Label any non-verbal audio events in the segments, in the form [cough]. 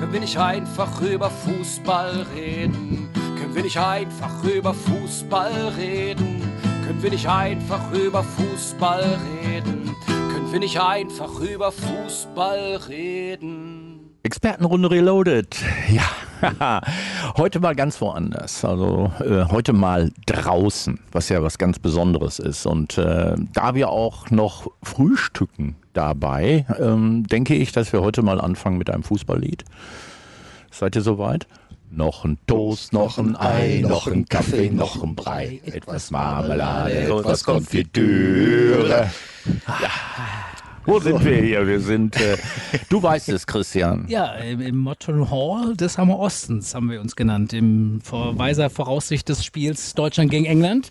Können wir nicht einfach über Fußball reden? Können wir nicht einfach über Fußball reden? Können wir nicht einfach über Fußball reden? Können wir nicht einfach über Fußball reden? Expertenrunde Reloaded. Ja, [laughs] heute mal ganz woanders. Also äh, heute mal draußen, was ja was ganz Besonderes ist. Und äh, da wir auch noch frühstücken dabei, ähm, denke ich, dass wir heute mal anfangen mit einem Fußballlied. Seid ihr soweit? Noch ein Toast, noch ein Ei, noch ein Kaffee, noch ein Brei, etwas Marmelade, etwas Konfitüre. Ja. Wo sind wir hier? Wir sind, äh, du weißt es, Christian. Ja, im, im Motton Hall des Hammer Ostens haben wir uns genannt. Im vor weiser Voraussicht des Spiels Deutschland gegen England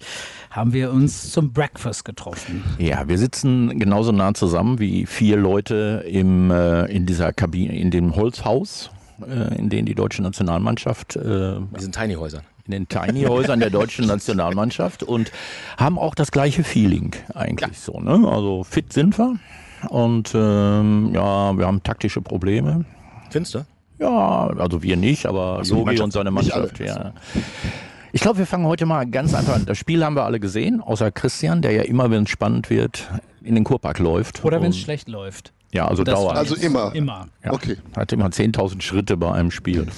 haben wir uns zum Breakfast getroffen. Ja, wir sitzen genauso nah zusammen wie vier Leute im, äh, in dieser Kabine, in dem Holzhaus, äh, in dem die deutsche Nationalmannschaft äh, Diesen Tiny Häusern. in den Tiny Häusern der deutschen Nationalmannschaft und haben auch das gleiche Feeling eigentlich so. Ne? Also fit sind wir und ähm, ja, wir haben taktische Probleme. Findest du? Ja, also wir nicht, aber so, Mannschaft. und seine Mannschaft. Ja. Ich glaube, wir fangen heute mal ganz einfach an. Das Spiel haben wir alle gesehen, außer Christian, der ja immer, wenn es spannend wird, in den Kurpark läuft. Oder wenn es schlecht läuft. Ja, also Das dauernd. Also immer. Immer. Ja. Okay. Hat immer 10.000 Schritte bei einem Spiel. [laughs]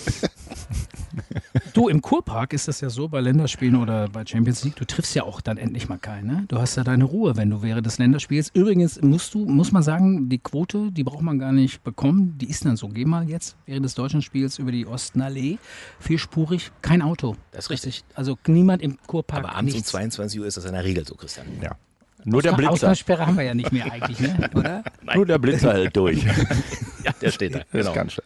Du, im Kurpark ist das ja so bei Länderspielen oder bei Champions League, du triffst ja auch dann endlich mal keinen. Ne? Du hast ja deine Ruhe, wenn du während des Länderspiels. Übrigens musst du, muss man sagen, die Quote, die braucht man gar nicht bekommen. Die ist dann so. Geh mal jetzt während des deutschen Spiels über die Ostenallee, vierspurig, kein Auto. Das ist richtig. Also niemand im Kurpark. Aber abends um nichts. 22 Uhr ist das in der Regel so, Christian. Ja. Nur der Blitzer. Ausgangssperre haben wir ja nicht mehr eigentlich, ne? [laughs] oder? Nur der Blitzer hält durch. [laughs] [laughs] Ja, der steht da. Genau. ist ganz schön.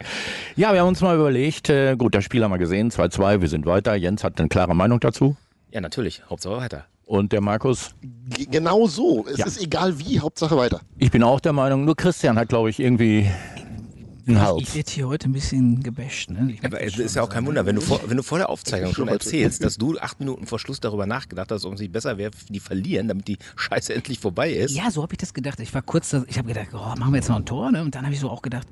Ja, wir haben uns mal überlegt, äh, gut, das Spiel haben wir gesehen, 2-2, wir sind weiter. Jens hat eine klare Meinung dazu. Ja, natürlich. Hauptsache weiter. Und der Markus, G genau so. Es Ja. ist egal wie, Hauptsache weiter. ich bin auch der Meinung, nur Christian hat, glaube ich, irgendwie einen Ich Hals. werde hier heute ein bisschen gebasht. Ne? Ich Aber es ist ja auch kein Wunder, wenn du vor, wenn du vor der Aufzeichnung schon erzählst, dass du acht Minuten vor Schluss darüber nachgedacht hast, ob es nicht besser wäre, die verlieren, damit die Scheiße endlich vorbei ist. Ja, so habe ich das gedacht. Ich war kurz, ich habe gedacht, oh, machen wir jetzt noch ein Tor, ne? Und dann habe ich so auch gedacht,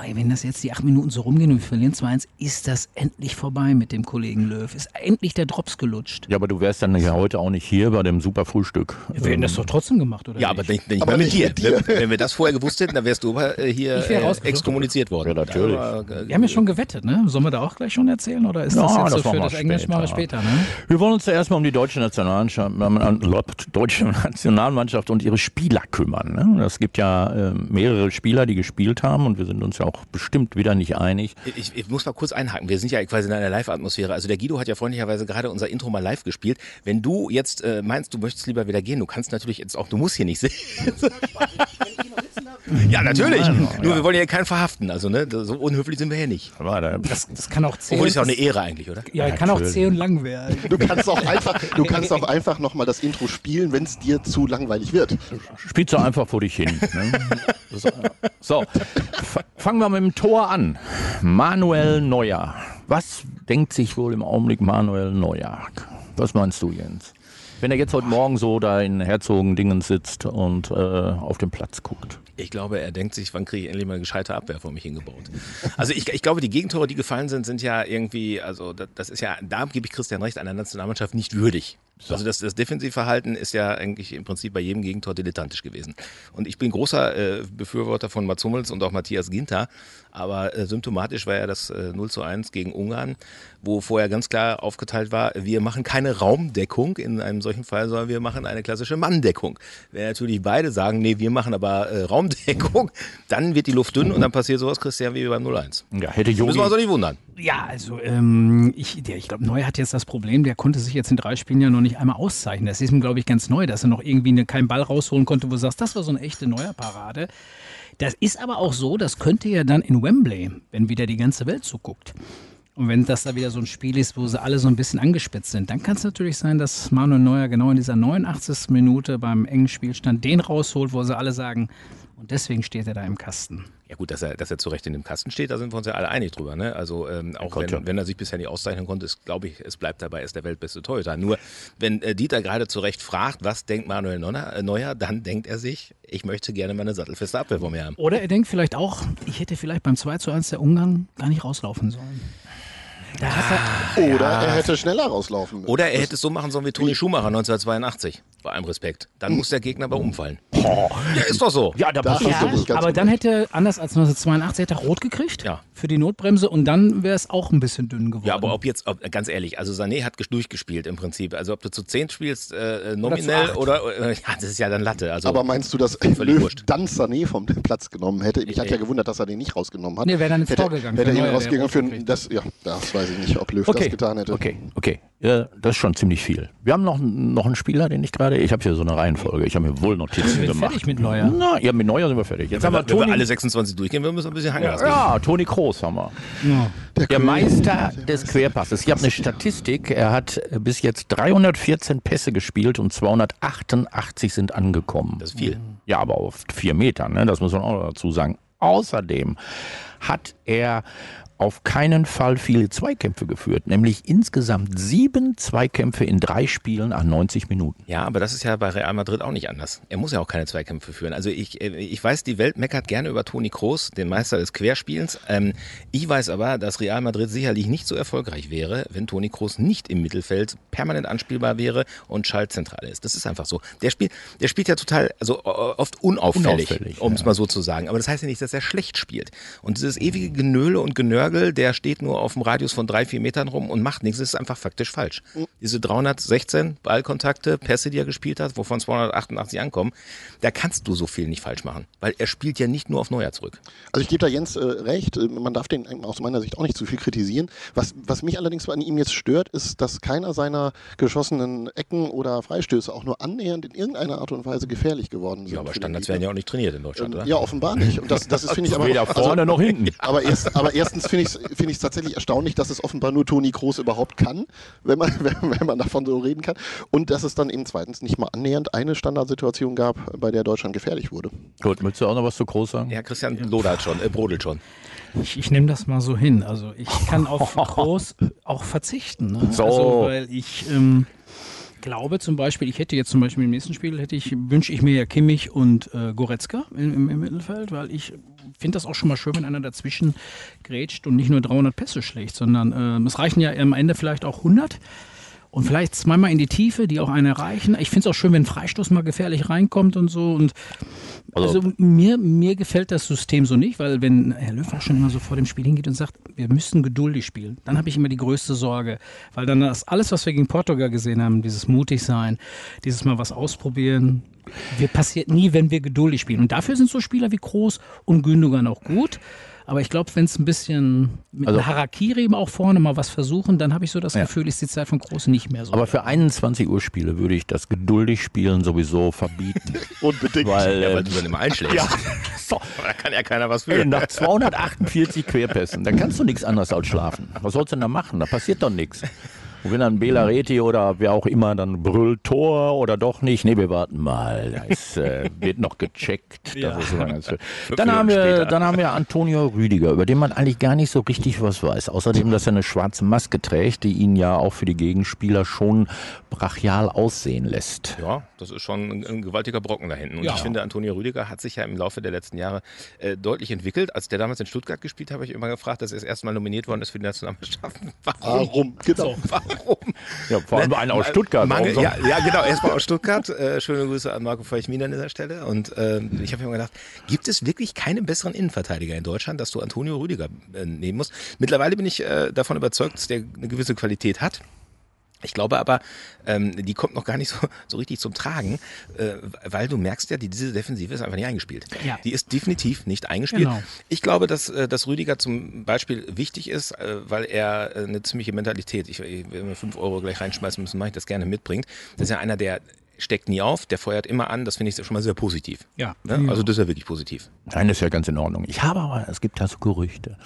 ey, wenn das jetzt die acht Minuten so rumgehen und wir verlieren 2-1, ist das endlich vorbei mit dem Kollegen Löw. Ist endlich der Drops gelutscht. Ja, aber du wärst dann ja heute auch nicht hier bei dem super Frühstück. Wir hätten das doch trotzdem gemacht, oder? Ja, aber nicht, nicht Aber mal mit mit dir. Wenn, wir das vorher gewusst hätten, dann wärst du aber äh, hier Ich wär äh, exkommuniziert worden. Ja, natürlich. Aber, äh, Wir haben ja schon gewettet, ne? Sollen wir da auch gleich schon erzählen? Oder ist das Ja, jetzt das so für wir das Englisch machen wir später. ne? Wir wollen uns zuerst mal um die deutsche Nationalmannschaft, deutsche Nationalmannschaft und ihre Spieler kümmern. Ne? Es gibt ja äh, mehrere Spieler, die gespielt haben und wir sind uns ja auch bestimmt wieder nicht einig. Ich, ich muss mal kurz einhaken. Wir sind ja quasi in einer Live-Atmosphäre. Also der Guido hat ja freundlicherweise gerade unser Intro mal live gespielt. Wenn du jetzt äh, meinst, du möchtest lieber wieder gehen, du kannst natürlich jetzt auch, du musst hier nicht sitzen. Ja, natürlich. Nur wir wollen ja keinen verhaften. Also ne, so unhöflich sind wir hier nicht. Das, das kann auch zählen. Obwohl ist ja auch eine Ehre eigentlich, oder? ja, kann auch natürlich. zäh und lang werden. Du kannst auch einfach, du kannst auch [laughs] einfach nochmal das Intro spielen, wenn es dir zu langweilig wird. Spielst du einfach vor dich hin. Ne? So, fangen wir mit dem Tor an. Manuel Neuer. Was denkt sich wohl im Augenblick Manuel Neuer? Was meinst du, Jens? Wenn er jetzt heute Morgen so da in Herzogendingen sitzt und äh, auf den Platz guckt. Ich glaube, er denkt sich, wann kriege ich endlich mal eine gescheite Abwehr vor mich hingebaut. Also ich, ich glaube, die Gegentore, die gefallen sind, sind ja irgendwie, also das, das ist ja, da gebe ich Christian recht, einer Nationalmannschaft nicht würdig. Also das, das Defensivverhalten ist ja eigentlich im Prinzip bei jedem Gegentor dilettantisch gewesen. Und ich bin großer äh, Befürworter von Mats Hummels und auch Matthias Ginter, aber äh, symptomatisch war ja das äh, 0 zu 1 gegen Ungarn, wo vorher ganz klar aufgeteilt war, wir machen keine Raumdeckung in einem solchen Fall, sondern wir machen eine klassische Manndeckung. Wenn natürlich beide sagen, nee, wir machen aber äh, Raumdeckung, [laughs] dann wird die Luft dünn und dann passiert sowas, Christian, wie beim 0-1. Ja, hätte Müssen wir uns Jogi, auch nicht wundern. Ja, also ähm, ich, der, ich glaube, Neuer hat jetzt das Problem, der konnte sich jetzt in drei Spielen ja noch nicht einmal auszeichnen. Das ist ihm, glaube ich, ganz neu, dass er noch irgendwie eine, keinen Ball rausholen konnte, wo du sagst, das war so eine echte Neuer-Parade. Das ist aber auch so, das könnte ja dann in Wembley, wenn wieder die ganze Welt zuguckt. Und wenn das da wieder so ein Spiel ist, wo sie alle so ein bisschen angespitzt sind, dann kann es natürlich sein, dass Manuel Neuer genau in dieser 89. Minute beim engen Spielstand den rausholt, wo sie alle sagen, und deswegen steht er da im Kasten. Ja gut, dass er, dass er zu Recht in dem Kasten steht, da sind wir uns ja alle einig drüber. Ne? Also ähm, auch wenn, wenn er sich bisher nicht auszeichnen konnte, ist, glaube ich, es bleibt dabei, er ist der weltbeste Torhüter. Nur wenn äh, Dieter gerade zu Recht fragt, was denkt Manuel Neuer, äh, Neuer, dann denkt er sich, ich möchte gerne meine sattelfeste Abwehr vor mir haben. Oder er denkt vielleicht auch, ich hätte vielleicht beim 2 zu 1 der Ungarn gar nicht rauslaufen sollen. Da hat er, Oder er hätte schneller rauslaufen müssen. Oder er hätte es so machen sollen wie Toni Schumacher 1982. Bei allem Respekt. Dann muss der Gegner aber umfallen. Ja, ist doch so. Ja, da hast du nicht ganz aber dann hätte, anders als 1982, hätte er rot gekriegt Ja. für die Notbremse und dann wäre es auch ein bisschen dünn geworden. Ja, aber ob jetzt, ob, ganz ehrlich, also Sané hat ges- durchgespielt im Prinzip. Also ob du zu 10 spielst, äh, nominell acht. oder, äh, ja, das ist ja dann Latte. Also, Aber meinst du, dass Löw dann Sané vom [laughs] Platz genommen hätte? Mich hat ja gewundert, dass er den nicht rausgenommen hat. Nee, wäre dann ins hätte, Tor gegangen. Hätte ihn rausgegangen für das, ja, das weiß ich nicht, ob Löw Okay, das getan hätte. okay, okay. Ja, das ist schon ziemlich viel. Wir haben noch, noch einen Spieler, den ich gerade, ich habe hier so eine Reihenfolge, ich habe mir wohl Notizen wir gemacht. fertig mit Neuer? Na, ja, mit Neuer sind wir fertig. Jetzt wenn, haben wir wir, wenn wir Toni, alle 26 durchgehen, wir müssen ein bisschen Hangas ja, Toni Kroos haben wir. Der König. Meister des Querpasses. Ich habe eine Statistik. Er hat bis jetzt 314 Pässe gespielt und 288 sind angekommen. Das ist viel. Ja, aber auf vier Metern, ne? das muss man auch dazu sagen. Außerdem hat er auf keinen Fall viele Zweikämpfe geführt, nämlich insgesamt sieben Zweikämpfe in drei Spielen an 90 Minuten. Ja, aber das ist ja bei Real Madrid auch nicht anders. Er muss ja auch keine Zweikämpfe führen. Also ich, äh, ich weiß, die Welt meckert gerne über Toni Kroos, den Meister des Querspielens. Ähm, ich weiß aber, dass Real Madrid sicherlich nicht so erfolgreich wäre, wenn Toni Kroos nicht im Mittelfeld permanent anspielbar wäre und Schaltzentrale ist. Das ist einfach so. Der spielt, der spielt ja total, also oft unauffällig, Unauffällig, um es ja. mal so zu sagen. Aber das heißt ja nicht, dass er schlecht spielt. Und dieses ewige Genöle und Genörgel, der steht nur auf dem Radius von drei, vier Metern rum und macht nichts. Das ist einfach faktisch falsch. Diese 316 Ballkontakte, Pässe, die er gespielt hat, wovon 288 ankommen, da kannst du so viel nicht falsch machen. Weil er spielt ja nicht nur auf Neuer zurück. Also ich gebe da Jens äh, recht, äh, man darf den aus meiner Sicht auch nicht zu viel kritisieren. Was, was mich allerdings an ihm jetzt stört, ist, dass keiner seiner geschossenen Ecken oder Freistöße auch nur annähernd in irgendeiner Art und Weise gefährlich geworden sind. Ja, aber Standards werden ja auch nicht trainiert in Deutschland, oder? Ja, offenbar nicht. Und das, das ist, [laughs] finde ich, aber. Weder vorne noch hinten. Aber, erst, aber erstens finde ich es find ich's tatsächlich erstaunlich, dass es offenbar nur Toni Kroos überhaupt kann, wenn man, [laughs] wenn, wenn man davon so reden kann. Und dass es dann eben zweitens nicht mal annähernd eine Standardsituation gab, bei der Deutschland gefährlich wurde. Gut, möchtest du auch noch was zu Groß sagen? Ja, Christian lodert schon, äh, brodelt schon. Ich, ich nehme das mal so hin. Also ich kann auf [laughs] Groß auch verzichten. Ne? So. Also, weil ich ähm, glaube zum Beispiel, ich hätte jetzt zum Beispiel im nächsten Spiel, hätte ich, wünsche ich mir ja Kimmich und äh, Goretzka im, im, im Mittelfeld, weil ich finde das auch schon mal schön, wenn einer dazwischen grätscht und nicht nur 300 Pässe schlägt, sondern ähm, es reichen ja am Ende vielleicht auch 100. Und vielleicht zweimal in die Tiefe, die auch einen erreichen. Ich finde es auch schön, wenn ein Freistoß mal gefährlich reinkommt und so. Und Also- also, mir, mir gefällt das System so nicht, weil wenn Herr Löw schon immer so vor dem Spiel hingeht und sagt, wir müssen geduldig spielen, dann habe ich immer die größte Sorge. Weil dann das alles, was wir gegen Portugal gesehen haben, dieses mutig sein, dieses Mal was ausprobieren, wir passiert nie, wenn wir geduldig spielen. Und dafür sind so Spieler wie Kroos und Gündogan auch gut. Aber ich glaube, wenn es ein bisschen mit Also- Harakiri auch vorne mal was versuchen, dann habe ich so das Ja. Gefühl, ist die Zeit von Kroos nicht mehr so. Aber für 21 Uhr Spiele würde ich das geduldig Spielen sowieso verbieten. [laughs] Unbedingt. weil, Ja, weil du dann immer einschlägst. ja, [laughs] so, da kann ja keiner was ey, für. nach 248 Querpässen, dann kannst du nichts anderes als schlafen. Was sollst du denn da machen? Da passiert doch nichts. Und wenn dann Bela Reti oder wer auch immer dann brüllt Tor oder doch nicht, nee, wir warten mal, [laughs] ist, äh, wird noch gecheckt. Schön. [laughs] Dann, haben wir, dann haben wir Antonio Rüdiger, über den man eigentlich gar nicht so richtig was weiß. Außerdem, dass er eine schwarze Maske trägt, die ihn ja auch für die Gegenspieler schon brachial aussehen lässt. Ja, das ist schon ein, ein gewaltiger Brocken da hinten. Und Ja. ich finde, Antonio Rüdiger hat sich ja im Laufe der letzten Jahre äh, deutlich entwickelt. Als der damals in Stuttgart gespielt hat, habe ich immer gefragt, dass er das erste Mal nominiert worden ist für die Nationalmannschaft. [laughs] Warum? Warum? Genau. Warum? Ja, vor allem einer aus Stuttgart. Mangel, Warum ja, ja, genau, erstmal aus Stuttgart. Äh, schöne Grüße an Marco Feuchmin an dieser Stelle. Und äh, ich habe mir immer gedacht, gibt es wirklich keinen besseren Innenverteidiger in Deutschland, dass du Antonio Rüdiger äh, nehmen musst? Mittlerweile bin ich äh, davon überzeugt, dass der eine gewisse Qualität hat. Ich glaube aber, ähm, die kommt noch gar nicht so, [laughs] so richtig zum Tragen, äh, weil du merkst ja, die, diese Defensive ist einfach nicht eingespielt. Ja. Die ist definitiv nicht eingespielt. Genau. Ich glaube, dass, äh, dass Rüdiger zum Beispiel wichtig ist, äh, weil er äh, eine ziemliche Mentalität, ich, ich wenn wir fünf Euro gleich reinschmeißen müssen, mache ich das gerne mitbringt. Das ist ja einer, der steckt nie auf, der feuert immer an, das finde ich schon mal sehr positiv. Ja. Ne? Also das ist ja wirklich positiv. Nein, das ist ja ganz in Ordnung. Ich habe aber, es gibt da so Gerüchte.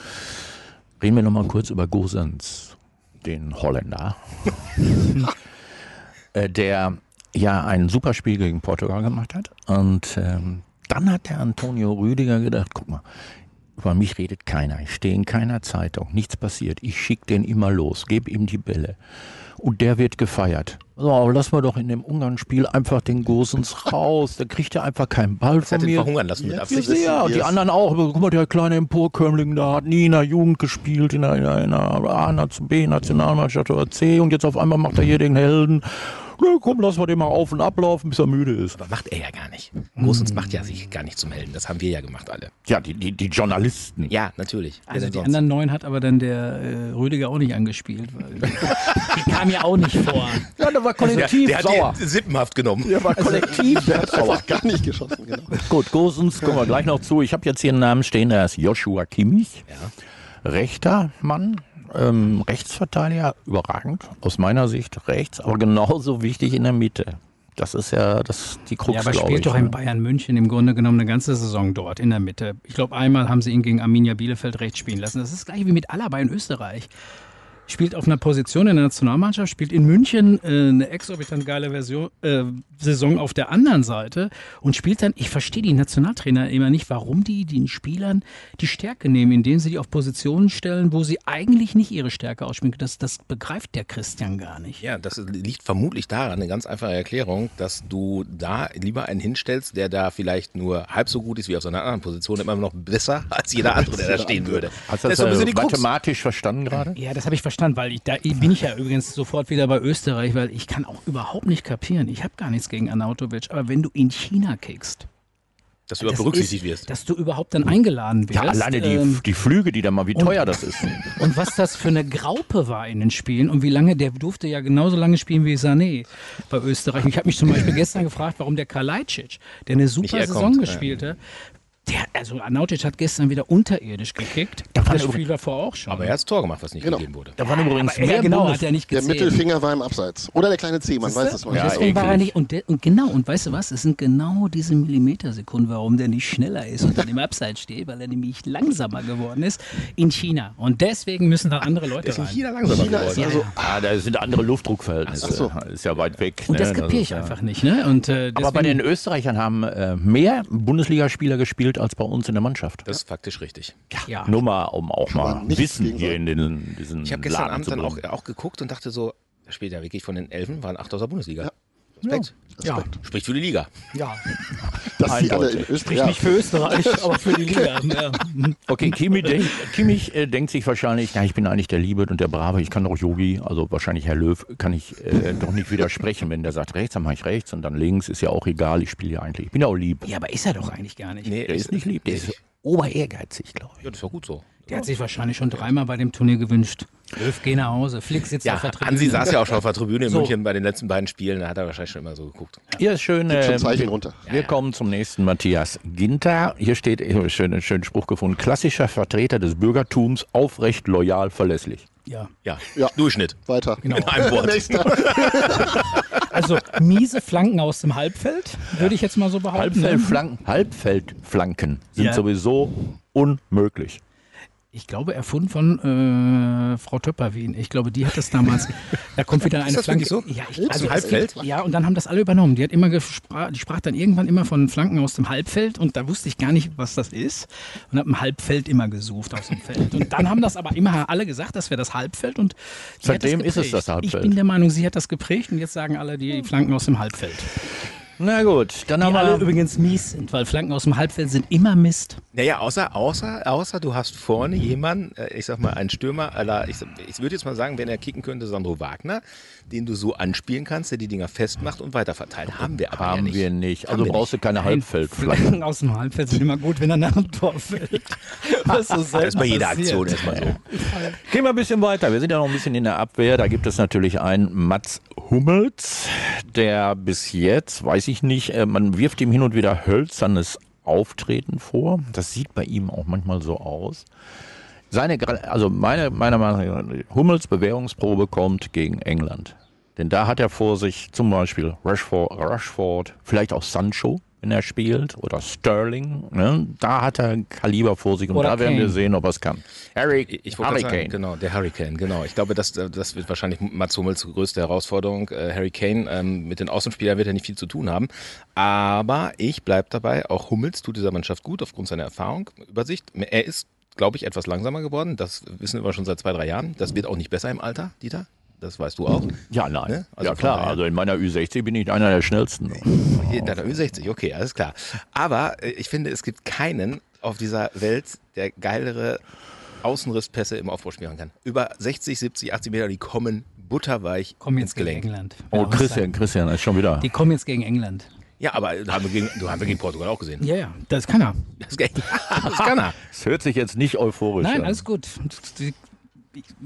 Reden wir noch mal kurz über Gosens, den Holländer, [laughs] äh, der ja ein super Spiel gegen Portugal gemacht hat. Und ähm, dann hat der Antonio Rüdiger gedacht, guck mal, Über mich redet keiner. Ich stehe in keiner Zeitung. Nichts passiert. Ich schicke den immer los, gebe ihm die Bälle. Und der wird gefeiert. So, aber lass mal doch in dem Ungarn-Spiel einfach den Gosens [laughs] raus. Der kriegt ja einfach keinen Ball Das von mir. verhungern lassen mit Ja, Absicht. Ja, und die anderen auch. Aber Guck mal, der kleine Emporkömmling da hat nie in der Jugend gespielt, in der A, B-Nationalmannschaft oder C und jetzt auf einmal macht er hier den Helden. Na komm, lass mal den mal auf und ablaufen, bis er müde ist. Aber macht er ja gar nicht. Großens macht ja sich gar nicht zum Helden. Das haben wir ja gemacht alle. Ja, die, die, die Journalisten. Ja, natürlich. Also die sonst? anderen neun hat aber dann der äh, Rüdiger auch nicht angespielt. Weil die kam ja auch nicht vor. Ja, der war Ja, kollektiv der hat sauer. die sippenhaft genommen. Der war kollektiv Der hat sauer. gar nicht geschossen, genau. Gut, Gosens kommen wir gleich noch zu. Ich habe jetzt hier einen Namen stehen, der ist Joshua Kimmich. Rechter Mann, ähm, Rechtsverteidiger, überragend. Aus meiner Sicht rechts, aber genauso wichtig in der Mitte. Das ist ja das, die Krux, Ja, aber glaube ich. spielt doch ne? in Bayern München im Grunde genommen eine ganze Saison dort in der Mitte. Ich glaube, einmal haben sie ihn gegen Arminia Bielefeld rechts spielen lassen. Das ist gleich wie mit Alaba in Österreich. Spielt auf einer Position in der Nationalmannschaft, spielt in München äh, eine exorbitant geile Version, äh, Saison auf der anderen Seite und spielt dann, ich verstehe die Nationaltrainer immer nicht, warum die den Spielern die Stärke nehmen, indem sie die auf Positionen stellen, wo sie eigentlich nicht ihre Stärke ausspielen. Das, das begreift der Christian gar nicht. Ja, das liegt vermutlich daran, eine ganz einfache Erklärung, dass du da lieber einen hinstellst, der da vielleicht nur halb so gut ist wie auf seiner anderen Position, immer noch besser als jeder andere, der da stehen würde. Hast das du das ist so ein bisschen äh, mathematisch verstanden gerade? Ja, das habe ich verstanden, weil ich, da bin ich ja übrigens sofort wieder bei Österreich, weil ich kann auch überhaupt nicht kapieren. Ich habe gar nichts gegen Arnautovic, aber wenn du in China kickst, Dass du überhaupt berücksichtigt ist, wirst. dass du überhaupt dann eingeladen wirst. Ja, alleine die, ähm, die Flüge, die da mal, wie teuer das ist. [laughs] und was das für eine Graupe war in den Spielen und wie lange, der durfte ja genauso lange spielen wie Sané bei Österreich. Und ich habe mich zum Beispiel gestern gefragt, warum der Kalajdzic, der eine super er Saison kommt, ja. gespielt hat, der, also Arnautic hat gestern wieder unterirdisch gekickt. war Das Spiel davor auch schon. Aber er hat das Tor gemacht, was nicht Genau. gegeben wurde. Da waren übrigens Aber ja, genau, hat er nicht Der gezählt. Mittelfinger war im Abseits. Oder der kleine C, man weiß es noch Ja, nicht. War er nicht, und, der, und genau, und weißt du was, es sind genau diese Millimetersekunden, warum der nicht schneller ist und dann im Abseits steht, weil er nämlich langsamer geworden ist in China. Und deswegen müssen da andere Leute Ist in rein. China langsamer China ist geworden. also, Ah, da sind andere Luftdruckverhältnisse. Ach so. Ist ja weit weg. Und das ne? kapiere ist ich ja- einfach nicht. Ne? Und, äh, Aber bei den Österreichern haben äh, mehr Bundesligaspieler gespielt als bei uns in der Mannschaft. Das ist faktisch richtig. ja. Nur mal, um auch Kann mal Wissen hier in den, diesen Ich habe gestern Laden Abend dann auch, auch geguckt und dachte so, später wirklich von den Elfen waren acht aus der Bundesliga. Respekt. ja. Spricht für die Liga. ja. [laughs] dass die alle in. Österreich. Ja, Nicht für Österreich, [laughs] aber für die Liga. Ja. Okay, Kimi denk, Kimmich äh, denkt sich wahrscheinlich, ja, ich bin eigentlich der Liebe und der Brave, ich kann doch Yogi, also wahrscheinlich Herr Löw, kann ich äh, doch nicht widersprechen, wenn der sagt rechts, dann mache ich rechts und dann links, ist ja auch egal, ich spiele ja eigentlich, ich bin ja auch lieb. ja, aber ist er doch eigentlich gar nicht. Nee, Der ist nicht lieb, der ist ober ehrgeizig, glaube ich. Ja, das war gut so. Der hat sich wahrscheinlich schon dreimal bei dem Turnier gewünscht. Löw, geh nach Hause. Flick sitzt Ja, auf der Tribüne. Ansi saß ja auch schon auf der Tribüne in So. München bei den letzten beiden Spielen, da hat er wahrscheinlich schon immer so geguckt. Hier ist schön. Gibt schon äh, Zeichen wir, runter. Wir kommen zum nächsten Matthias Ginter. Hier steht, ich habe schön, einen schönen Spruch gefunden, klassischer Vertreter des Bürgertums, aufrecht, loyal, verlässlich. Ja. Ja, Ja. Durchschnitt. Weiter. Genau. In einem Wort. [laughs] Nächster. [laughs] Also miese Flanken aus dem Halbfeld, würde ich jetzt mal so behaupten. Halbfeldflanken, Halbfeldflanken sind Ja. sowieso unmöglich. Ich glaube, erfunden von äh, Frau Töpperwien. Ich glaube, die hat das damals. [laughs] Da kommt wieder eine Flanke. so? Ja, ich, es Halbfeld? Ja, und dann haben das alle übernommen. Die hat immer gesprach, die sprach dann irgendwann immer von Flanken aus dem Halbfeld und da wusste ich gar nicht, was das ist und habe im Halbfeld immer gesucht aus dem Feld. Und dann haben das aber immer alle gesagt, das wäre das Halbfeld und Seitdem ist es das Halbfeld. Ich bin der Meinung, sie hat das geprägt und jetzt sagen alle die Flanken aus dem Halbfeld. Na gut, dann Die haben alle wir. übrigens mies sind, weil Flanken aus dem Halbfeld sind immer Mist. Naja, außer, außer, außer du hast vorne jemanden, äh, ich sag mal, einen Stürmer, ich, ich würde jetzt mal sagen, wenn er kicken könnte, Sandro Wagner, den du so anspielen kannst, der die Dinger festmacht und weiterverteilt. Haben wir aber ja Haben nicht. wir nicht. Haben Also wir brauchst du keine Halbfeldflanken. Flanken aus dem Halbfeld sind immer gut, wenn er nach dem Tor fällt. [laughs] Das ist bei jeder. Aktion erstmal so. Gehen wir ein bisschen weiter. Wir sind ja noch ein bisschen in der Abwehr. Da gibt es natürlich einen Mats Hummels, der bis jetzt, weiß ich nicht, äh, man wirft ihm hin und wieder hölzernes Auftreten vor. Das sieht bei ihm auch manchmal so aus. Seine, also meine, meiner Meinung nach, Hummels Bewährungsprobe kommt gegen England. Denn da hat er vor sich zum Beispiel Rashford, Rashford vielleicht auch Sancho. Wenn er spielt, oder Sterling. Ne? Da hat er Kaliber vor sich und Oder da werden wir Kane. sehen, ob er es kann. Harry, Ich wollte gerade sagen, Hurricane. genau, der Hurricane, genau. Ich glaube, das, das wird wahrscheinlich Mats Hummels größte Herausforderung. Äh, Harry Kane, ähm, mit den Außenspielern wird er nicht viel zu tun haben. Aber ich bleib dabei, auch Hummels tut dieser Mannschaft gut aufgrund seiner Erfahrung, Übersicht. Er ist, glaube ich, etwas langsamer geworden. Das wissen wir schon seit zwei, drei Jahren. Das wird auch nicht besser im Alter, Dieter. Das weißt du auch. Ja, nein. Ne? Also ja, klar. daher- Also in meiner Ü60 bin ich einer der schnellsten. [laughs] Hier, Deiner Ü60, okay, alles klar. Aber äh, ich finde, es gibt keinen auf dieser Welt, der geilere Außenrisspässe im Aufbau spielen kann. Über 60, 70, 80 Meter, die kommen butterweich Kommen ins jetzt gegen Gelenk. England. Oh, Ja, was Christian, Christian ist schon wieder. Die kommen jetzt gegen England. Ja, aber haben wir gegen, du haben wir gegen Portugal auch gesehen. Ja, ja, das kann er. Das, [laughs] das kann er. Es hört sich jetzt nicht euphorisch Nein, an. alles gut. Die,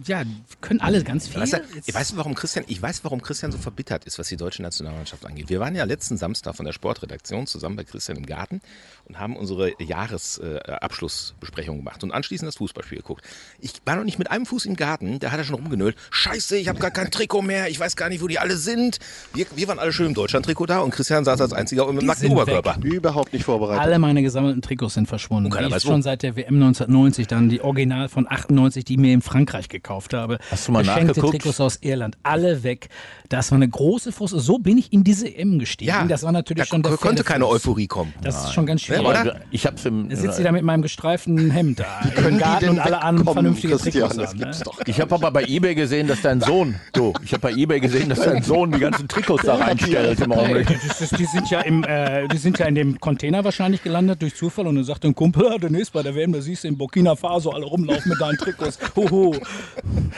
ja, können alle ganz viel. Weißt du, ich weiß, warum Christian, ich weiß, warum Christian so verbittert ist, was die deutsche Nationalmannschaft angeht. Wir waren ja letzten Samstag von der Sportredaktion zusammen bei Christian im Garten und haben unsere Jahresabschlussbesprechung gemacht und anschließend das Fußballspiel geguckt. Ich war noch nicht mit einem Fuß im Garten, da hat er schon rumgenölt. Scheiße, ich habe gar kein Trikot mehr, ich weiß gar nicht, wo die alle sind. Wir, wir waren alle schön im Deutschland-Trikot da und Christian saß als einziger mit dem nackten Oberkörper. Überhaupt nicht vorbereitet. Alle meine gesammelten Trikots sind verschwunden. Und keiner weiß schon seit der WM 1990, dann die Original von 98, die mir in Frankreich gekauft habe. Hast du mal Geschenkte nachgeguckt? Trikots aus Irland, alle weg. Das war eine große Frust. So bin ich in diese EM gestiegen. Ja, das war natürlich da schon der konnte keine. Euphorie kommen. Das ist schon ganz schwierig. oder? Aber Ich hab's im, Da sitzt sie da mit meinem gestreiften Hemd da Können im die Garten denn und alle anderen vernünftige Christian? Trikots Das haben. gibt's Ne? doch. Ich habe aber bei eBay gesehen, dass dein Sohn, du, ich habe bei eBay gesehen, dass dein Sohn die ganzen Trikots da reinstellt im Augenblick. Ist, die, sind ja im, äh, die sind ja in dem Container wahrscheinlich gelandet durch Zufall und dann sagt ein Kumpel, [laughs] ja, demnächst bei der WM, da siehst du in Burkina Faso alle rumlaufen mit deinen Trikots. Hoho,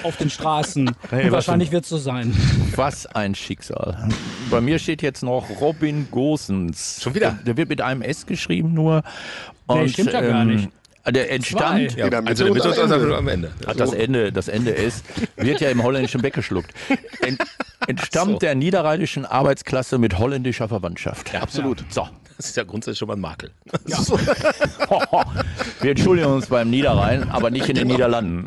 auf den Straßen. [laughs] Hey, wahrscheinlich wird es so sein. Was ein Schicksal. Bei mir steht jetzt noch Robin Gosens. Schon wieder? Der, der wird mit einem S geschrieben nur. Nee, Und, stimmt ja gar nicht. Der entstand. Ja, also der und Mitte am Ende. am Ende. hat das Ende, das Ende S, wird ja im Holländischen weggeschluckt. Ent, [laughs] entstammt So. der niederrheinischen Arbeitsklasse mit holländischer Verwandtschaft. Absolut. So. Das ist ja grundsätzlich schon mal ein Makel. [laughs] [laughs] Wir entschuldigen uns beim Niederrhein, aber nicht in den Genau. Niederlanden.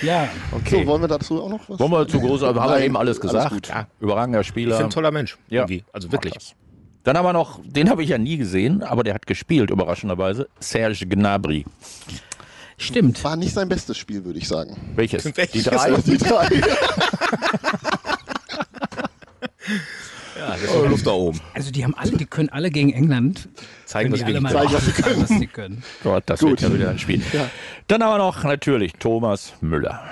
Ja, So, wollen wir dazu auch noch was? Wollen wir zu groß, aber haben wir eben alles alles gesagt. gut. ja, überragender Spieler. Ich ein toller Mensch. Ja. Irgendwie. Also wirklich. Dann haben wir noch, den habe ich ja nie gesehen, aber der hat gespielt, überraschenderweise, Serge Gnabry. stimmt. War nicht sein bestes Spiel, würde ich sagen. Welches? Welches? Die drei? Die drei. [laughs] Ja, das ist Luft da oben. Also die haben alle, die können alle gegen England. Zeigen, können was alle zeigen, was sie zeigen, was sie können. [laughs] Gott, das Gut. wird ja wieder ein Spiel. Dann haben wir noch natürlich Thomas Müller.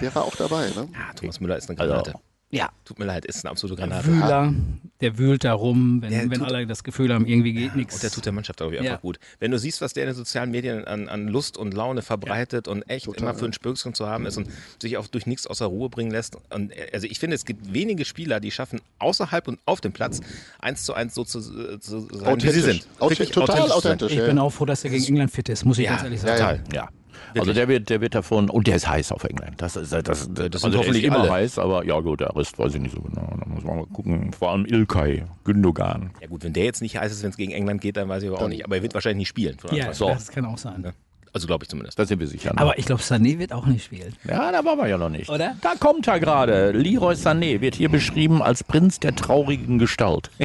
Der war auch dabei, ne? Ja, Thomas Müller ist eine Also, Granate. Ja, Tut mir leid, ist eine absolute Granate. Wühler, der wühlt da rum, wenn, wenn tut- alle das Gefühl haben, irgendwie geht nichts. Und der tut der Mannschaft, glaube ich, einfach Ja. gut. Wenn du siehst, was der in den sozialen Medien an, an Lust und Laune verbreitet und echt immer für ein Spökschen zu haben ist und sich auch durch nichts außer Ruhe bringen lässt. Und also ich finde, es gibt wenige Spieler, die schaffen, außerhalb und auf dem Platz eins zu eins so zu, zu sein, wie Authentisch. sie sind. Authentisch, total sein. authentisch. ich ja. bin auch froh, dass er gegen England fit ist, muss ich Ja, ganz ehrlich ja, sagen. ja. ja. Also der wird, der wird davon, und der ist heiß auf England. Das, ist, das, das, sind also der hoffentlich ist immer alle. heiß, aber ja gut, der Rest weiß ich nicht so genau. Da muss man mal gucken. Vor allem Ilkay, Gündogan. Ja gut, wenn der jetzt nicht heiß ist, wenn es gegen England geht, dann weiß ich aber auch nicht. Aber er wird wahrscheinlich nicht spielen. Ja, So. das kann auch sein. Also glaube ich zumindest. Da sind wir sicher. ne? Aber ich glaube, Sané wird auch nicht spielen. Ja, da waren wir ja noch nicht. Oder? Da kommt er gerade. Leroy Sané wird hier beschrieben als Prinz der traurigen Gestalt. [laughs]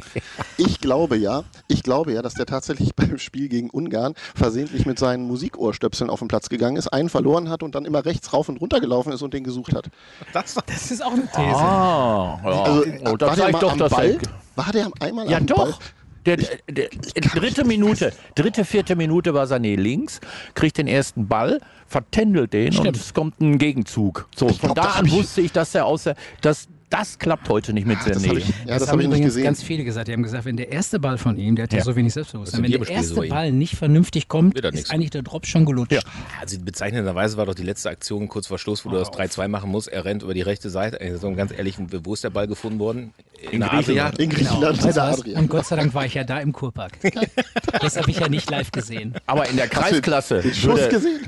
Ich glaube ja, ich glaube ja, dass der tatsächlich [laughs] beim Spiel gegen Ungarn versehentlich mit seinen Musikohrstöpseln auf den Platz gegangen ist, einen verloren hat und dann immer rechts rauf und runter gelaufen ist und den gesucht hat. Das Das ist auch eine These. Ah, ja. Also oh, das war der zeigt mal doch, am dass Ball? War der einmal Ja, am Ball? doch. Der, der, der, dritte Minute, dritte, vierte Minute war Sané links, kriegt den ersten Ball, vertändelt den und Stimmt. es kommt ein Gegenzug. So, von glaub, da an wusste ich, dass er außer, dass das klappt heute nicht mit Das Sané. habe ich, ja, das, das haben hab ich nicht übrigens gesehen. ganz viele gesagt. Die haben gesagt, wenn der erste Ball von ihm, der hat ja, Ja. so wenig Selbstbewusstsein, Das ist wenn in der erste so. Ball nicht vernünftig kommt, Wird er ist nix. eigentlich der Drop schon gelutscht. Ja. Also bezeichnenderweise war doch die letzte Aktion kurz vor Schluss, wo du das 3-2 machen musst. Er rennt über die rechte Seite. Also ganz ehrlich, wo ist der Ball gefunden worden? In, der Adria. Griechenland. In Griechenland, in Weißt du der? Adria. Und Gott sei Dank war ich ja da im Kurpark. [laughs] das habe ich ja nicht live gesehen. Aber in der Kreisklasse, Den Schuss würde, gesehen?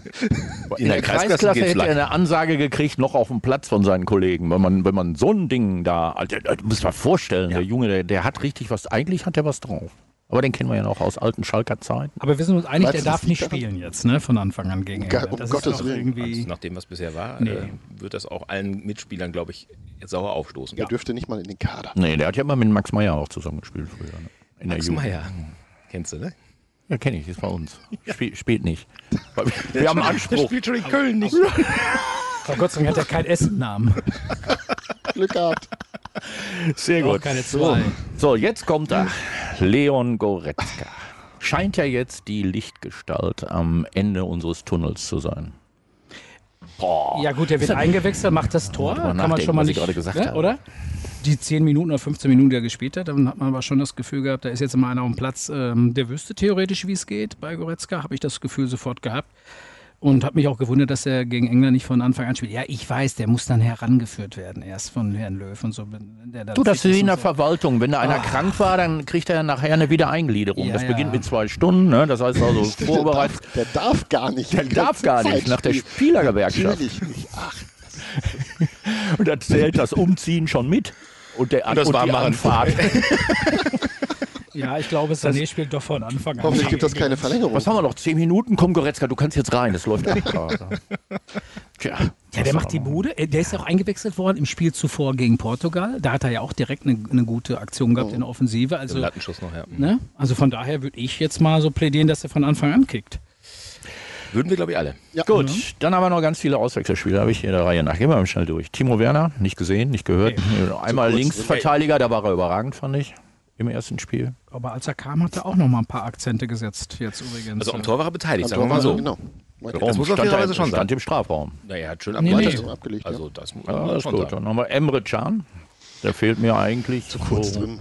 in der Kreisklasse geht's hätte er eine Ansage gekriegt, noch auf dem Platz von seinen Kollegen. Wenn man, wenn man so ein Ding da, Alter, du musst mal vorstellen, der Junge, der, der hat richtig was, eigentlich hat er was drauf. Aber den kennen wir ja noch aus alten Schalker Zeiten. Aber wir sind uns einig, der darf nicht liegt daran? spielen jetzt, ne? Von Anfang an gegen England. um Das Gottes Willen. irgendwie. Also nach dem, was bisher war, Nee. äh, wird das auch allen Mitspielern, glaube ich, jetzt sauer aufstoßen. Der dürfte nicht mal in den Kader. Nee, der hat ja immer mit Max Meyer auch zusammengespielt früher. Ne? In der Max. Meyer. Kennst du, ne? Ja, kenne ich, ist bei uns. Spiel, spielt nicht. Wir, haben Anspruch. spielt schon in Köln nicht. Oh Gott sei Dank hat er keinen Essennamen. [laughs] Glück gehabt. Sehr gut. keine zwei. So, jetzt kommt er. Leon Goretzka. Scheint ja jetzt die Lichtgestalt am Ende unseres Tunnels zu sein. Boah. Ja gut, der wird eingewechselt, macht das Tor. Kann man schon mal nicht, gerade gesagt ne, habe. oder? Die 10 Minuten oder 15 Minuten, die er gespielt hat, dann hat man aber schon das Gefühl gehabt, da ist jetzt mal einer auf dem Platz, ähm, der wüsste theoretisch, wie es geht. Bei Goretzka habe ich das Gefühl sofort gehabt. Und habe mich auch gewundert, dass er gegen England nicht von Anfang an spielt. Ja, ich weiß, der muss dann herangeführt werden, erst von Herrn Löw und so. der Du, das ist wie in und der so. Verwaltung. Wenn da einer krank war, dann kriegt er nachher eine Wiedereingliederung. Ja, das ja. beginnt mit zwei Stunden. Ne? Das heißt also [laughs] Der vorbereitet. darf, der darf gar nicht. Der die darf gar Zeit nicht, nach der. Spielergewerkschaft. Natürlich nicht. Ach, [laughs] Und da zählt das Umziehen schon mit. Und, der, das und die Warmmachen. Anfahrt. [laughs] Ja, ich glaube, Sané spielt doch von Anfang an. hoffentlich gibt es keine Verlängerung. Was haben wir noch? Zehn Minuten? Komm, Goretzka, du kannst jetzt rein. Das läuft ab. [laughs] Tja. Ja, der macht die Bude. Der ist ja auch eingewechselt worden im Spiel zuvor gegen Portugal. Da hat er ja auch direkt eine, eine gute Aktion gehabt in der Offensive. Also, Lattenschuss noch, ja. ne? also von daher würde ich jetzt mal so plädieren, dass er von Anfang an kickt. Würden wir, glaube ich, alle. Ja. Gut, dann haben wir noch ganz viele Auswechselspieler, habe ich hier der Reihe nach. Gehen wir mal schnell durch. Timo Werner, nicht gesehen, nicht gehört. Einmal kurz. Linksverteidiger, da war er überragend, fand ich, im ersten Spiel. Aber als er kam, hat er auch noch mal ein paar Akzente gesetzt, jetzt übrigens. Also am Tor war er beteiligt, sagen wir mal so. Genau. Meinte Das muss man stand, fairerweise er, schon stand sagen. im Strafraum. Naja, er hat schön Nee, abgeleitet. nee. Abgelegt, ja. Also das muss Ja, man das ist schon gut. sagen. Dann haben wir Emre Can. Der fehlt mir eigentlich. Zu Kurz drin.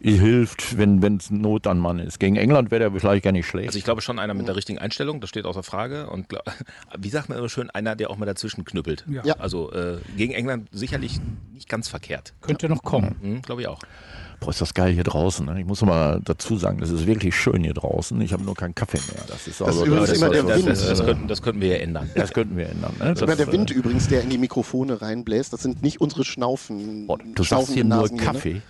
Hilft, wenn es Not an Mann ist. Gegen England wäre der vielleicht gar nicht schlecht. Also ich glaube schon einer mit der richtigen Einstellung, das steht außer Frage. Und [laughs] wie sagt man immer schön, einer, der auch mal dazwischen knüppelt. Ja. Ja. Also äh, gegen England sicherlich nicht ganz verkehrt. Könnte noch kommen. Hm, glaube ich auch. Boah, ist das geil hier draußen. Ne? Ich muss mal dazu sagen, es ist wirklich schön hier draußen. Ich habe nur keinen Kaffee mehr. Das ist, also, übrigens das, immer der das, Wind. Das, das, das, könnten, das könnten wir ja ändern. das könnten wir ändern. Ne? Das, Ich meine, der Wind äh, übrigens, der in die Mikrofone reinbläst, das sind nicht unsere Schnaufen. boah, du sagst schnaufenden hier nur Nasen ne?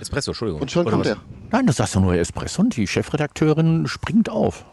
Espresso, Entschuldigung. Und schon Oder kommt was? er. Nein, das sagst du nur Espresso und die Chefredakteurin springt auf.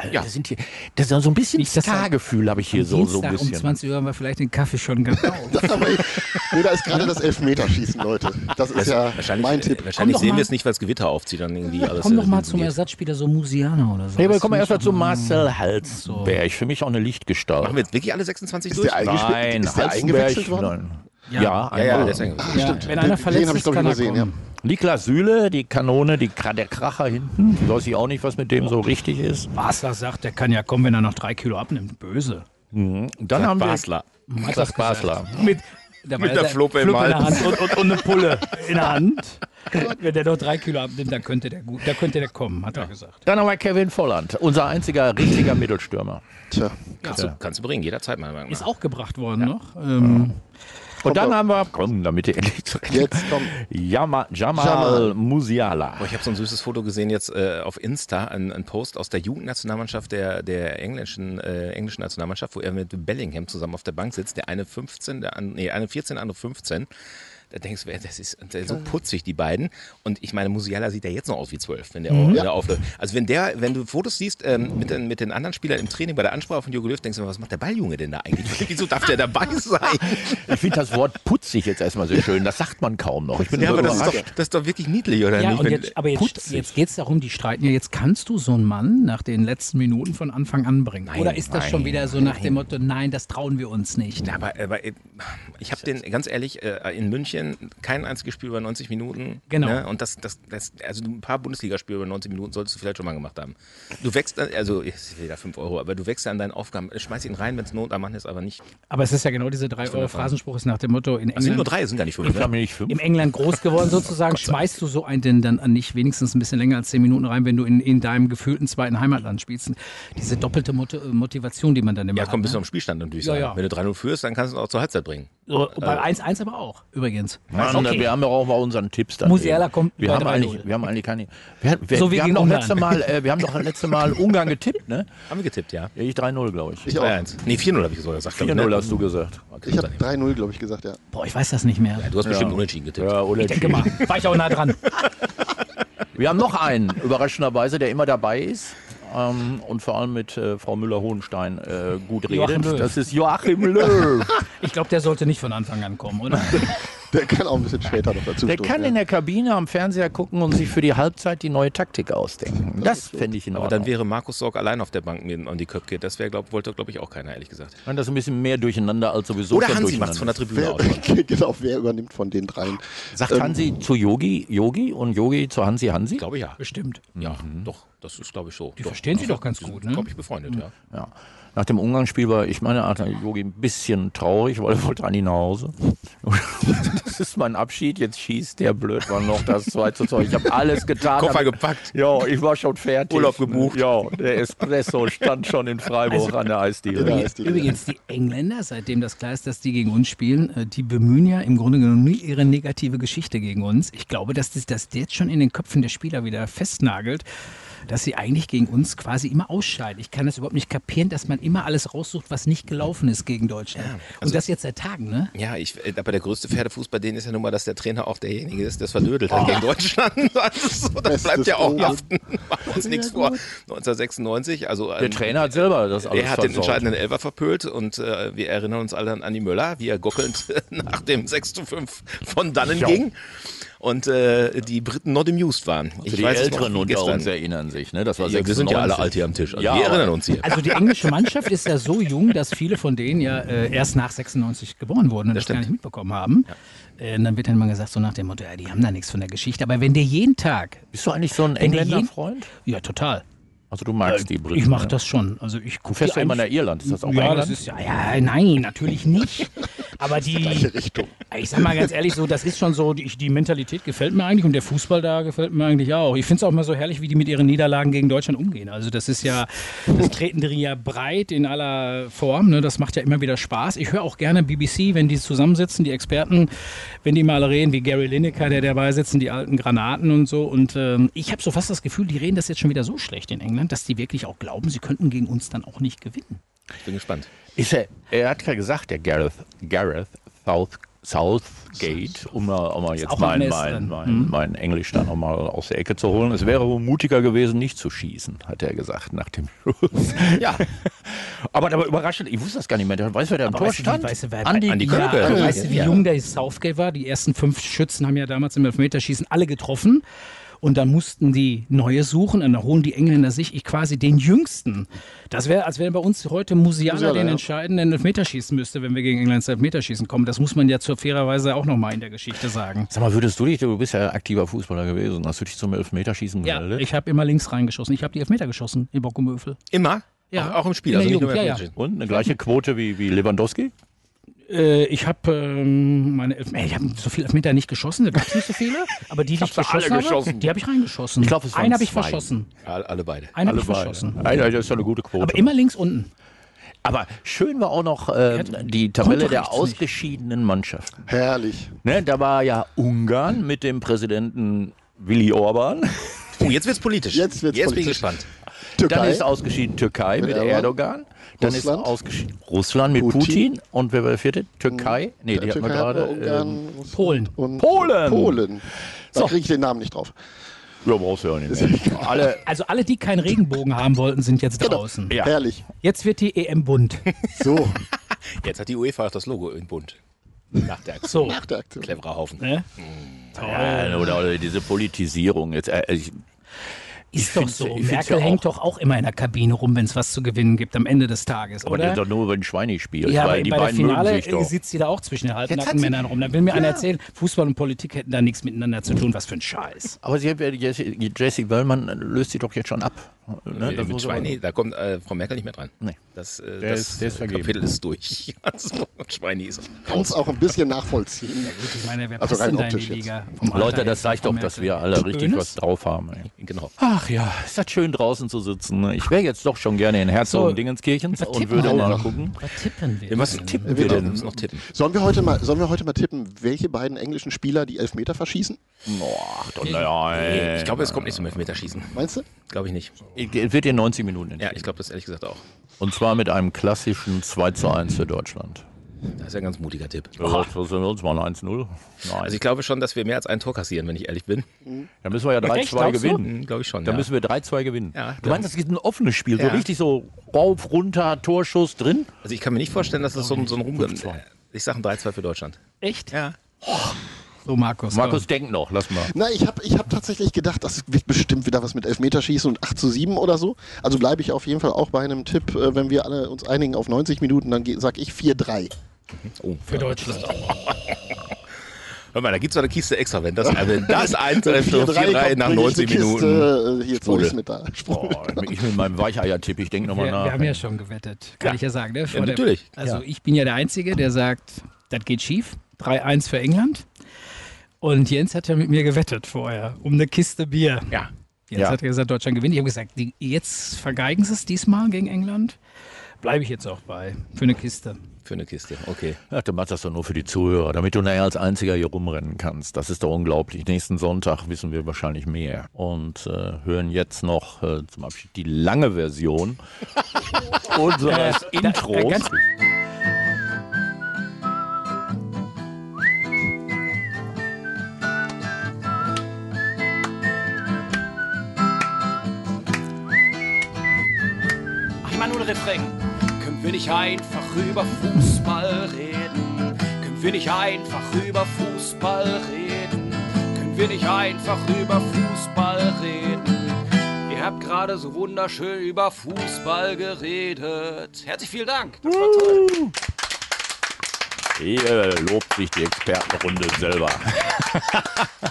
Alter, Ja. das sind hier, das ist so ein bisschen Nicht, dass er- Ska-Gefühl habe ich hier so, so ein bisschen. um 20 Uhr haben wir vielleicht den Kaffee schon [laughs] nee, da ist gerade das Elfmeterschießen, Leute. Das ist ja Wahrscheinlich, mein äh, Tipp. wahrscheinlich sehen wir es nicht, weil das Gewitter aufzieht. Dann irgendwie alles, Komm doch mal zum geht. Ersatzspieler, so Musianer oder so. Nee, aber Das kommen wir erstmal ich zu Marcel Halzenberg. Für mich auch eine Lichtgestalt. Machen wir jetzt wirklich alle 26 Ist durch? der? Nein, ist der Halzenberg, eingewechselt worden? Nein. Ja, Ja. ja, ja, einmal. deswegen. Ja, Stimmt. wenn Den- einer den verletzt hab ich, ist, ich, kann er übersehen, kommen. Niklas Süle, die Kanone, die, der Kracher hinten. Weiß ich auch nicht, was mit dem so richtig ist. Basler sagt, der kann ja kommen, wenn er noch drei Kilo abnimmt. Böse. Und dann haben Basler. wir das gesagt. Basler. Mit, der Mit der Fluppe im in der Hals. Hand und, und, und eine Pulle [laughs] in der Hand. Wenn der noch drei Kilo abnimmt, dann könnte der gut, da könnte der kommen, hat er gesagt. Dann haben wir Kevin Volland, unser einziger richtiger Mittelstürmer. Tja, Kannst, du, kannst du bringen, jederzeit meiner Meinung Ist auch gebracht worden noch. Ähm, Und dann haben wir, komm, damit ihr endlich zurecht. jetzt komm. Jama, Jamal, Jamal. Musiala. Boah, ich habe so ein süßes Foto gesehen jetzt äh, auf Insta, ein, ein Post aus der Jugendnationalmannschaft der, der englischen, äh, englischen Nationalmannschaft, wo er mit Bellingham zusammen auf der Bank sitzt, der eine 15, der an, nee, eine 14, der andere 15. Da denkst du, das ist das ist so putzig, die beiden. Und ich meine, Musiala sieht ja jetzt noch aus wie zwölf, wenn der, Mhm. der aufläuft. Also wenn der, wenn du Fotos siehst ähm, mit, den, mit den anderen Spielern im Training bei der Ansprache von Jogi Löw, denkst du, was macht der Balljunge denn da eigentlich? Wieso darf der dabei [laughs] sein? Ich finde das Wort putzig jetzt erstmal sehr schön. Das sagt man kaum noch. Ich bin Ja, aber das ist, überrascht. doch, das ist doch wirklich niedlich, oder ja, nicht? und jetzt, aber jetzt, putzig. jetzt geht es darum, die streiten ja, jetzt kannst du so einen Mann nach den letzten Minuten von Anfang an bringen. Nein, Oder ist das schon nein, wieder so nach dem Motto, nein, das trauen wir uns nicht? Ja, aber, aber äh, ich habe den, ganz ehrlich, äh, in München kein einziges Spiel über 90 Minuten. Genau. Ne? Und das, das, das, also ein paar Bundesligaspiele über 90 Minuten solltest du vielleicht schon mal gemacht haben. Du wächst, an- also ist wieder 5 Euro, aber du wächst ja an deinen Aufgaben. Schmeiß ihn rein, wenn es Not am Mann ist, aber nicht. Aber es ist ja genau diese 3 Euro Phrasenspruch ist nach dem Motto, in Es sind nur England, drei, es sind gar nicht fünf. Ich Ne? nicht fünf. im England groß geworden sozusagen. [laughs] Schmeißt du so einen denn dann nicht wenigstens ein bisschen länger als 10 Minuten rein, wenn du in, in deinem gefühlten zweiten Heimatland spielst? Diese doppelte Mot Motivation, die man dann immer Ja, komm, hat. bis ne? zum Spielstand natürlich Ja, sagen. ja. Wenn du 3-0 führst, dann kannst du ihn auch zur Halbzeit bringen. So, bei 1-1 aber auch, übrigens. Mann, Okay. Wir haben ja auch mal unseren Tipps dann. Musiala eben. kommt wir haben 3-0. eigentlich, Wir haben eigentlich keine. Wir, wir, So wie wir haben doch letzte Mal, äh, wir haben doch letzte Mal [laughs] Ungarn getippt, ne? Haben wir getippt, ja. Ja, ich 3-0, glaube ich. Ich auch. 3-1. Nee, 4-0 habe ich sogar gesagt. glaub ich, 4-0 ne? hast du gesagt. Okay, Ich habe dann- 3-0, glaube ich, gesagt, ja. Boah, ich weiß das nicht mehr. Du hast bestimmt unentschieden getippt. Ja, oder Ich denke mal, war ich auch nah dran. [laughs] Wir haben noch einen, überraschenderweise, der immer dabei ist. Ähm, und vor allem mit äh, Frau Müller-Hohenstein äh, gut redet. Das ist Joachim Löw. [laughs] Ich glaube, der sollte nicht von Anfang an kommen, oder? Der kann auch ein bisschen später noch dazu Der stoßen, kann ja. in der Kabine am Fernseher gucken und sich für die Halbzeit die neue Taktik ausdenken. Das fände ich in Aber Ordnung. dann wäre Markus Sorg allein auf der Bank neben an die Köpke. Das wäre, glaub, wollte, glaube ich, auch keiner, ehrlich gesagt. Wenn das ein bisschen mehr durcheinander als sowieso Oder schon Hansi macht es von der Tribüne Wer, aus. [laughs] genau, wer übernimmt von den dreien? ist. Sagt Hansi zu Yogi Yogi und Yogi zu Hansi Hansi? Ich glaube ja. Bestimmt. Ja, doch. Das ist, glaube ich, so. Die doch. verstehen sich Ja, doch ganz gut, ne? glaube ich, befreundet, ja. Ja. Nach dem Umgangsspiel war ich meiner Art Yogi ein bisschen traurig, weil er wollte eigentlich nach Hause. [laughs] Das ist mein Abschied. Jetzt schießt der blöd war noch das 2 zu 2. Ich habe alles getan. Koffer damit- gepackt. Ja, ich war schon fertig. Urlaub gebucht. Ja, der Espresso stand schon in Freiburg an der Eisdiele. Ja, die- Übrigens, die Engländer, seitdem das klar ist, dass die gegen uns spielen, äh, die bemühen ja im Grunde genommen nie ihre negative Geschichte gegen uns. Ich glaube, dass das, das jetzt schon in den Köpfen der Spieler wieder festnagelt, dass sie eigentlich gegen uns quasi immer ausscheiden. Ich kann das überhaupt nicht kapieren, dass man immer alles raussucht, was nicht gelaufen ist gegen Deutschland. Und das jetzt seit Tagen, ne? Ja, ich, äh, aber der größte Pferdefuß bei denen ist ja nun mal, dass der Trainer auch derjenige ist, der es verdödelt hat gegen Deutschland. [laughs] Also so, das Bestes bleibt ja auch haften. Machen wir uns nichts vor. 1996, also Der ähm, Trainer hat selber das alles er hat den entscheidenden Elfer verpölt und äh, wir erinnern uns alle an Anni Möller, wie er gockelnd [laughs] nach dem 6 zu 5 von dannen Ja. ging und äh, die Briten not amused waren. Also die weiß Älteren noch unter gestern. uns erinnern sich. Ne? Das war Ja, wir sind ja alle 96. alt hier am Tisch. Also Ja, wir erinnern uns hier. Also die englische Mannschaft ist ja so jung, dass viele von denen ja äh, erst nach 96 geboren wurden und das, gar stimmt. nicht mitbekommen haben. Äh, und dann wird dann immer gesagt, so nach dem Motto, ja, die haben da nichts von der Geschichte. Aber wenn der jeden Tag, Bist du eigentlich so ein Engländer-Freund? ja total, Also du magst die Briten. ich mache ne? das schon. Also ich Du gucke fährst ja immer nach Irland. Ist das auch ja, England? das ist ja, ja, nein, natürlich nicht. [laughs] Aber die, Richtung. Ich sag mal ganz ehrlich, so, das ist schon so, die, die Mentalität gefällt mir eigentlich und der Fußball da gefällt mir eigentlich auch. Ich finde es auch mal so herrlich, wie die mit ihren Niederlagen gegen Deutschland umgehen. Also das ist ja, das treten die ja breit in aller Form. Ne? Das macht ja immer wieder Spaß. Ich höre auch gerne BBC, wenn die zusammensitzen, die Experten, wenn die mal reden, wie Gary Lineker, der dabei sitzen, die alten Granaten und so. Und ähm, ich habe so fast das Gefühl, die reden das jetzt schon wieder so schlecht in England, dass die wirklich auch glauben, sie könnten gegen uns dann auch nicht gewinnen. Ich bin gespannt. Ist er, er hat ja gesagt, der Gareth, Gareth South, Southgate, um mal, um mal jetzt mein, am mein, besten. mein, mein Englisch dann nochmal aus der Ecke zu holen. Es wäre wohl mutiger gewesen, nicht zu schießen, hat er gesagt nach dem Schuss. [laughs] Ja, [laughs] aber, aber überraschend, ich wusste das gar nicht mehr. Weißt du, wer da Aber Tor weißt du, stand? weißt du, wer- Andi, Andi ja. Aber Ja, weißt du, wie jung der Southgate war? Die ersten fünf Schützen haben ja damals im Elfmeterschießen alle getroffen. Und dann mussten die neue suchen und dann holen die Engländer sich ich quasi den jüngsten. Das wäre, als wenn bei uns heute Musiala Musiala, den ja. entscheidenden Elfmeterschießen müsste, wenn wir gegen England ins Elfmeterschießen kommen. Das muss man ja zur fairerweise auch nochmal in der Geschichte sagen. Sag mal, würdest du dich, du bist ja aktiver Fußballer gewesen, hast du dich zum Elfmeterschießen Ja, gemeldet? ich habe immer links reingeschossen. Ich habe die Elfmeter geschossen in Bockumöfel. immer. Ja. Auch, auch im Spiel, also nicht nur ja, ja. Und eine gleiche Quote wie, wie Lewandowski? Äh, ich habe ähm, meine ich habe so viele Elfmeter nicht geschossen, da gab es nicht so viele, aber die, die ich hab sie alle geschossen habe, geschossen. die habe ich reingeschossen. Ich glaub, es waren Einen habe ich verschossen. Alle, alle beide. Einen habe ich beide. verschossen. Alter, das ist ja eine gute Quote. Aber immer links unten. Aber schön war auch noch äh, die Tabelle der ausgeschiedenen Mannschaften. Herrlich. Ne, da war ja Ungarn mit dem Präsidenten Willy Orban. Oh, jetzt wird's politisch. Jetzt wird's jetzt bin ich politisch. gespannt. Dann Türkei. ist ausgeschieden Türkei mit, Mit Erdogan. Erdogan. Dann Russland. ist ausgeschieden Russland mit Putin. Putin. Und wer war der vierte? Türkei? Nee, die hatten wir Türkei, gerade. Ähm, Polen. Und Polen. Polen. Da So. kriege ich den Namen nicht drauf. ja, brauchst du ja nicht mehr. Alle. Also alle, die keinen Regenbogen haben wollten, sind jetzt draußen. Ja. Herrlich. Jetzt wird die EM bunt. So, [laughs] Jetzt hat die UEFA auch das Logo in bunt. Nach der Aktion. So. nach der Aktion. Cleverer Haufen. Ne? Ja, oder, oder diese Politisierung. Jetzt, äh, ich, Ist doch so. Merkel ja hängt auch- doch auch immer in der Kabine rum, wenn es was zu gewinnen gibt am Ende des Tages, aber oder? das doch nur, wenn Schweini spielt. Ja, weil die bei der beiden mögen Finale sich doch. sitzt sie da auch zwischen den halben Jetzt hat nackten sie- Männern rum. Da will mir einer erzählen, Fußball und Politik hätten da nichts miteinander zu tun. Was für ein Scheiß. Aber sie hat ja, Jesse, Jesse Wellmann löst sie doch jetzt schon ab. Ne? Äh, Das mit Schweini, da kommt äh, Frau Merkel nicht mehr dran. Nee. Das, äh, Der das ist- der ist äh, vergeben. Kapitel ist durch. [laughs] Also, Schweini ist Kann es auch ein bisschen nachvollziehen. Gut, ich meine, wer Also passt rein denn da in die. Liga? Leute, das zeigt doch, dass wir alle richtig was drauf haben. Ey. Genau. Ach ja, ist das schön draußen zu sitzen. ne? Ich wäre jetzt doch schon gerne in Herzogen Dingenskirchen was und würde mal denn? gucken. Was tippen wir? Denn? tippen. Wir müssen noch tippen. Sollen wir, heute mal, sollen wir heute mal tippen, welche beiden englischen Spieler die Elfmeter verschießen? Ach, doch, naja, Ich glaube, es kommt nicht zum Elfmeterschießen. Meinst du? Glaube ich nicht. Es wird in 90 Minuten Ja, entschieden. ich glaube das ehrlich gesagt auch. Und zwar mit einem klassischen 2 zu 1 für Deutschland. Das ist ja ein ganz mutiger Tipp. Ja, das sind wir uns mal 1-0. Nein. Also ich glaube schon, dass wir mehr als ein Tor kassieren, wenn ich ehrlich bin. da müssen wir ja Echt, 3-2 glaubst du? gewinnen. Hm, glaube ich schon. Da ja. müssen wir 3-2 gewinnen. Ja, du meinst, es gibt ein offenes Spiel, so richtig so rauf, runter, Torschuss drin? also ich kann mir nicht vorstellen, dass das so ein, so ein Rum... 5-2. Ich sage ein 3-2 für Deutschland. Echt? Ja. So, Markus. Markus, denk noch, lass mal. Na, ich habe ich hab tatsächlich gedacht, das wird bestimmt wieder was mit Elfmeterschießen und 8 zu 7 oder so. Also bleibe ich auf jeden Fall auch bei einem Tipp, äh, wenn wir alle uns einigen auf 90 Minuten, dann ge- sag ich 4-3. Oh. Für Deutschland. [laughs] Hör mal, da gibt es eine Kiste extra, wenn das, also wenn [laughs] das eintrifft, 4-3 4-3 kommt, nach bring ich 90 eine Minuten. Äh, hier Sprudel. Mit da. Oh, ich mit meinem Weicheier-Tipp, ich denke nochmal nach. wir haben ja schon gewettet, kann Ja. ich ja sagen. Ne? Ja, der- natürlich. Also Ja. ich bin ja der Einzige, der sagt, das geht schief. 3-1 für England. Und Jens hat ja mit mir gewettet vorher um eine Kiste Bier. Ja. Jetzt Ja. hat er gesagt, Deutschland gewinnt. Ich habe gesagt, die, jetzt vergeigen sie es diesmal gegen England. Bleibe ich jetzt auch bei. Für eine Kiste. Für eine Kiste, okay. Ach, du machst das doch nur für die Zuhörer, damit du nachher als Einziger hier rumrennen kannst. Das ist doch unglaublich. Nächsten Sonntag wissen wir wahrscheinlich mehr. Und äh, hören jetzt noch äh, zum Abschied die lange Version [laughs] unseres Äh, da- Intros. ganz- Ach, ich mach nur den Refrain. Können wir nicht einfach über Fußball reden? Können wir nicht einfach über Fußball reden? Können wir nicht einfach über Fußball reden? Ihr habt gerade so wunderschön über Fußball geredet. Herzlich vielen Dank. Das war toll. Hier lobt sich die Expertenrunde selber. [laughs]